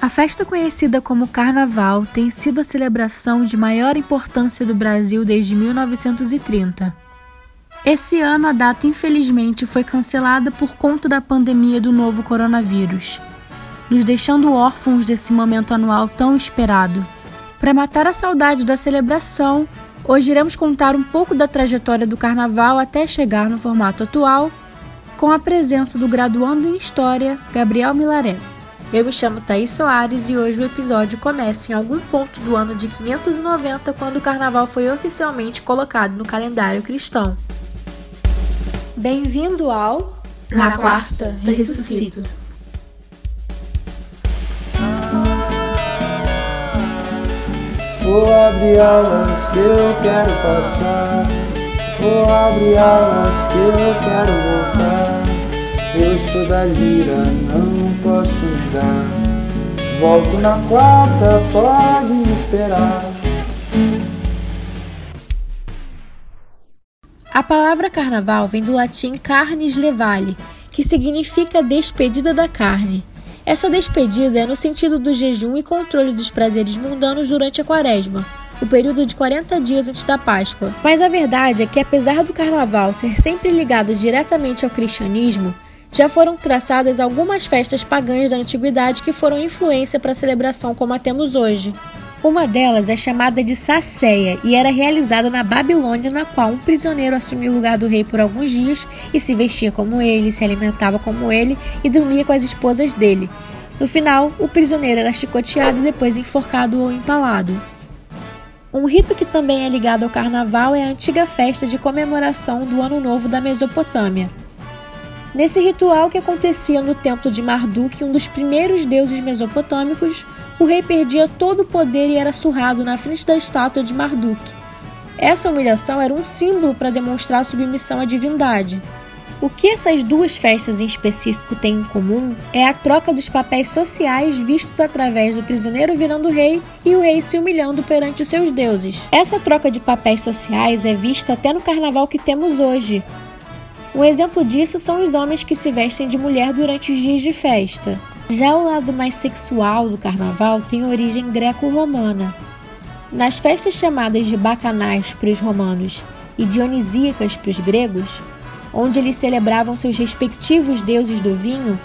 A festa conhecida como Carnaval tem sido a celebração de maior importância do Brasil desde 1930. Esse ano a data infelizmente foi cancelada por conta da pandemia do novo coronavírus, nos deixando órfãos desse momento anual tão esperado. Para matar a saudade da celebração, hoje iremos contar um pouco da trajetória do carnaval até chegar no formato atual, com a presença do graduando em História, Gabriel Milaré. Eu me chamo Thaís Soares e hoje o episódio começa em algum ponto do ano de 590, quando o carnaval foi oficialmente colocado no calendário cristão. Bem-vindo ao Na Quarta Ressuscito. Vou abrir alas que eu quero passar. Vou abrir alas que eu quero voltar. Eu sou da lira, não posso mudar. Volto na quarta, pode me esperar. A palavra carnaval vem do latim carnis levale, que significa despedida da carne. Essa despedida é no sentido do jejum e controle dos prazeres mundanos durante a quaresma, o período de 40 dias antes da Páscoa. Mas a verdade é que, apesar do carnaval ser sempre ligado diretamente ao cristianismo, já foram traçadas algumas festas pagãs da antiguidade que foram influência para a celebração como a temos hoje. Uma delas é chamada de Sacéia e era realizada na Babilônia, na qual um prisioneiro assumia o lugar do rei por alguns dias e se vestia como ele, se alimentava como ele e dormia com as esposas dele. No final, o prisioneiro era chicoteado e depois enforcado ou empalado. Um rito que também é ligado ao carnaval é a antiga festa de comemoração do Ano Novo da Mesopotâmia. Nesse ritual que acontecia no templo de Marduk, um dos primeiros deuses mesopotâmicos, o rei perdia todo o poder e era surrado na frente da estátua de Marduk. Essa humilhação era um símbolo para demonstrar submissão à divindade. O que essas duas festas em específico têm em comum é a troca dos papéis sociais vistos através do prisioneiro virando rei e o rei se humilhando perante os seus deuses. Essa troca de papéis sociais é vista até no carnaval que temos hoje, um exemplo disso são os homens que se vestem de mulher durante os dias de festa. Já o lado mais sexual do carnaval tem origem greco-romana. Nas festas chamadas de bacanais para os romanos e dionisíacas para os gregos, onde eles celebravam seus respectivos deuses do vinho,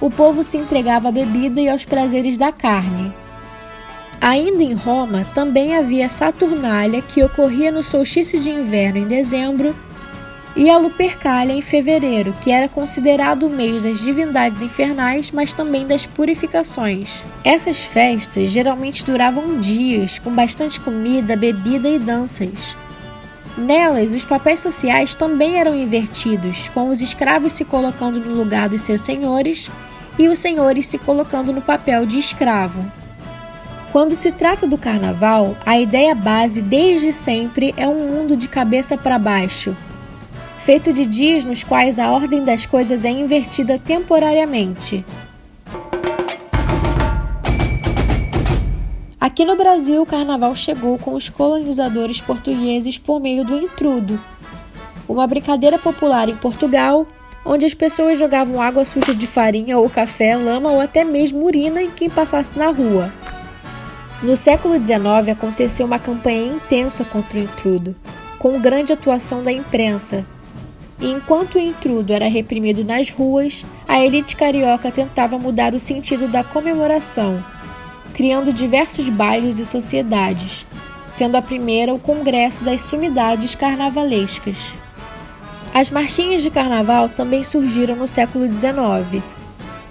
o povo se entregava à bebida e aos prazeres da carne. Ainda em Roma, também havia Saturnália, que ocorria no solstício de inverno em dezembro e a Lupercalia em fevereiro, que era considerado o mês das divindades infernais, mas também das purificações. Essas festas geralmente duravam dias, com bastante comida, bebida e danças. Nelas, os papéis sociais também eram invertidos, com os escravos se colocando no lugar dos seus senhores e os senhores se colocando no papel de escravo. Quando se trata do carnaval, a ideia base desde sempre é um mundo de cabeça para baixo, feito de dias nos quais a ordem das coisas é invertida temporariamente. Aqui no Brasil, o carnaval chegou com os colonizadores portugueses por meio do intrudo, uma brincadeira popular em Portugal, onde as pessoas jogavam água suja de farinha ou café, lama ou até mesmo urina em quem passasse na rua. No século XIX aconteceu uma campanha intensa contra o intrudo, com grande atuação da imprensa, e enquanto o intrudo era reprimido nas ruas, a elite carioca tentava mudar o sentido da comemoração, criando diversos bailes e sociedades, sendo a primeira o Congresso das Sumidades Carnavalescas. As marchinhas de carnaval também surgiram no século XIX,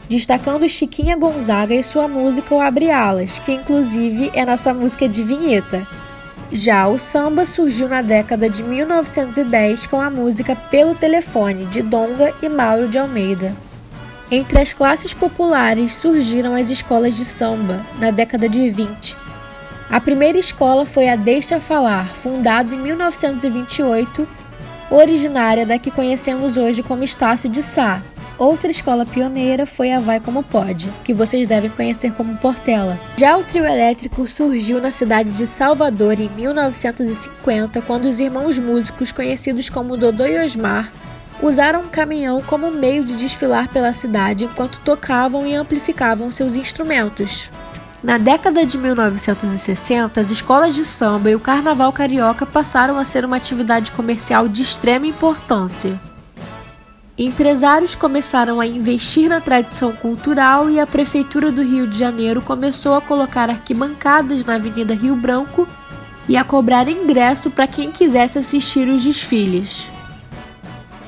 destacando Chiquinha Gonzaga e sua música O Abre Alas, que inclusive é nossa música de vinheta. Já o samba surgiu na década de 1910 com a música Pelo Telefone, de Donga e Mauro de Almeida. Entre as classes populares surgiram as escolas de samba, na década de 20. A primeira escola foi a Deixa Falar, fundada em 1928, originária da que conhecemos hoje como Estácio de Sá, Outra escola pioneira foi a Vai Como Pode, que vocês devem conhecer como Portela. Já o trio elétrico surgiu na cidade de Salvador em 1950, quando os irmãos músicos conhecidos como Dodô e Osmar usaram um caminhão como meio de desfilar pela cidade enquanto tocavam e amplificavam seus instrumentos. Na década de 1960, as escolas de samba e o carnaval carioca passaram a ser uma atividade comercial de extrema importância. Empresários começaram a investir na tradição cultural e a Prefeitura do Rio de Janeiro começou a colocar arquibancadas na Avenida Rio Branco e a cobrar ingresso para quem quisesse assistir os desfiles.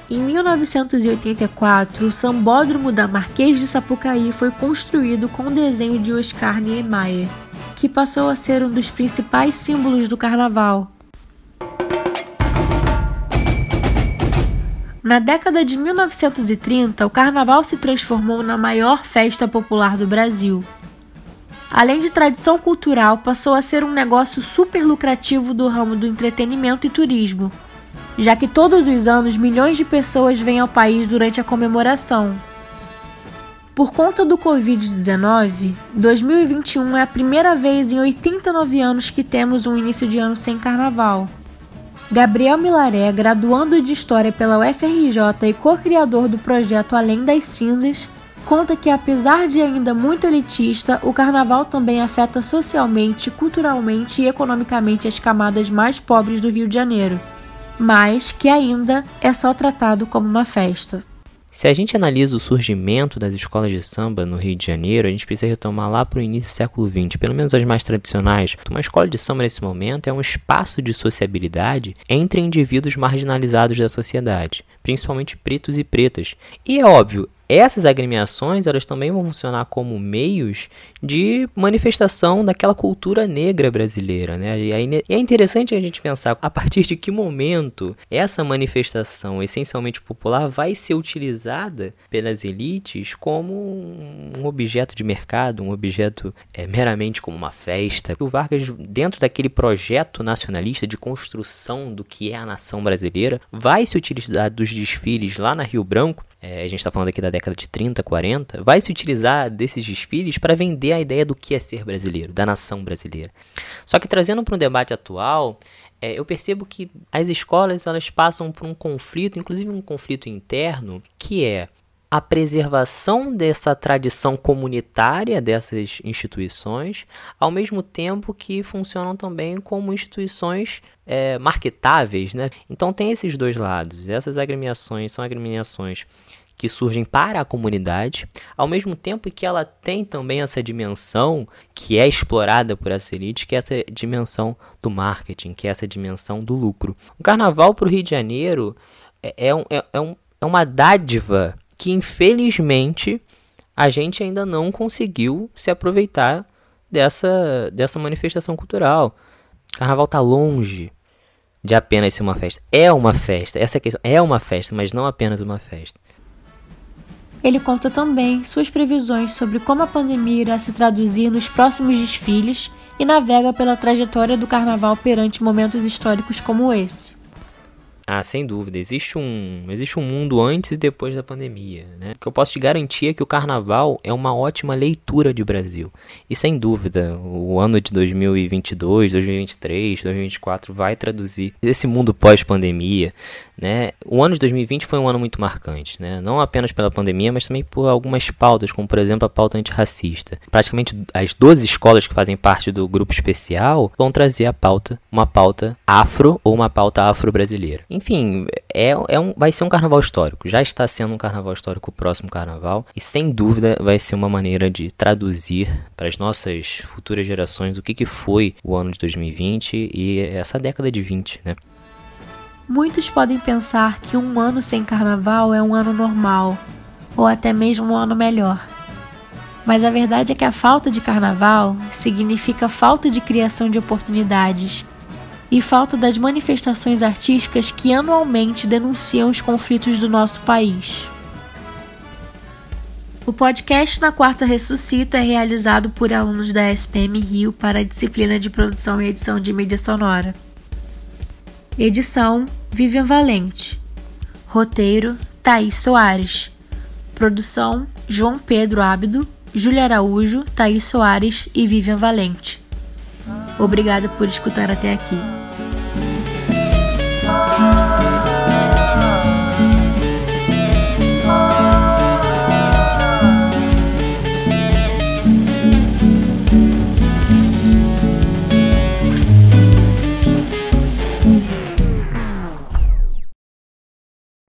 Em 1984, o Sambódromo da Marquês de Sapucaí foi construído com o desenho de Oscar Niemeyer, que passou a ser um dos principais símbolos do carnaval. Na década de 1930, o carnaval se transformou na maior festa popular do Brasil. Além de tradição cultural, passou a ser um negócio super lucrativo do ramo do entretenimento e turismo, já que todos os anos milhões de pessoas vêm ao país durante a comemoração. Por conta do Covid-19, 2021 é a primeira vez em 89 anos que temos um início de ano sem carnaval. Gabriel Milaré, graduando de História pela UFRJ e co-criador do projeto Além das Cinzas, conta que, apesar de ainda muito elitista, o carnaval também afeta socialmente, culturalmente e economicamente as camadas mais pobres do Rio de Janeiro mas que ainda é só tratado como uma festa. Se a gente analisa o surgimento das escolas de samba no Rio de Janeiro, a gente precisa retomar lá para o início do século XX, pelo menos as mais tradicionais. Uma escola de samba nesse momento é um espaço de sociabilidade entre indivíduos marginalizados da sociedade, principalmente pretos e pretas. E é óbvio, essas agremiações elas também vão funcionar como meios de manifestação daquela cultura negra brasileira, né? E é interessante a gente pensar a partir de que momento essa manifestação essencialmente popular vai ser utilizada pelas elites como um objeto de mercado, um objeto é, meramente como uma festa. O Vargas, dentro daquele projeto nacionalista de construção do que é a nação brasileira, vai se utilizar dos desfiles lá na Rio Branco é, a gente está falando aqui da década de 30, 40, vai se utilizar desses desfiles para vender a ideia do que é ser brasileiro, da nação brasileira. Só que trazendo para um debate atual, é, eu percebo que as escolas elas passam por um conflito, inclusive um conflito interno, que é a preservação dessa tradição comunitária dessas instituições, ao mesmo tempo que funcionam também como instituições é, marketáveis. Né? Então tem esses dois lados. Essas agremiações são agremiações que surgem para a comunidade, ao mesmo tempo que ela tem também essa dimensão que é explorada por essa elite, que é essa dimensão do marketing, que é essa dimensão do lucro. O carnaval para o Rio de Janeiro é, é, um, é, é, um, é uma dádiva que infelizmente a gente ainda não conseguiu se aproveitar dessa, dessa manifestação cultural. Carnaval está longe de apenas ser uma festa. É uma festa, essa é a questão. É uma festa, mas não apenas uma festa. Ele conta também suas previsões sobre como a pandemia irá se traduzir nos próximos desfiles e navega pela trajetória do carnaval perante momentos históricos como esse. Ah, sem dúvida. Existe um, existe um mundo antes e depois da pandemia. Né? O que eu posso te garantir é que o carnaval é uma ótima leitura de Brasil. E sem dúvida, o ano de 2022, 2023, 2024 vai traduzir esse mundo pós-pandemia. Né? O ano de 2020 foi um ano muito marcante, né? não apenas pela pandemia, mas também por algumas pautas, como por exemplo a pauta antirracista. Praticamente as 12 escolas que fazem parte do grupo especial vão trazer a pauta, uma pauta afro ou uma pauta afro-brasileira. Enfim, é, é um, vai ser um carnaval histórico. Já está sendo um carnaval histórico o próximo carnaval. E sem dúvida vai ser uma maneira de traduzir para as nossas futuras gerações o que, que foi o ano de 2020 e essa década de 20, né? Muitos podem pensar que um ano sem carnaval é um ano normal, ou até mesmo um ano melhor. Mas a verdade é que a falta de carnaval significa falta de criação de oportunidades e falta das manifestações artísticas que anualmente denunciam os conflitos do nosso país. O podcast Na Quarta Ressuscita é realizado por alunos da SPM Rio para a disciplina de produção e edição de mídia sonora. Edição: Vivian Valente. Roteiro: Thaís Soares. Produção: João Pedro Ábido, Júlia Araújo, Thaís Soares e Vivian Valente. Obrigada por escutar até aqui.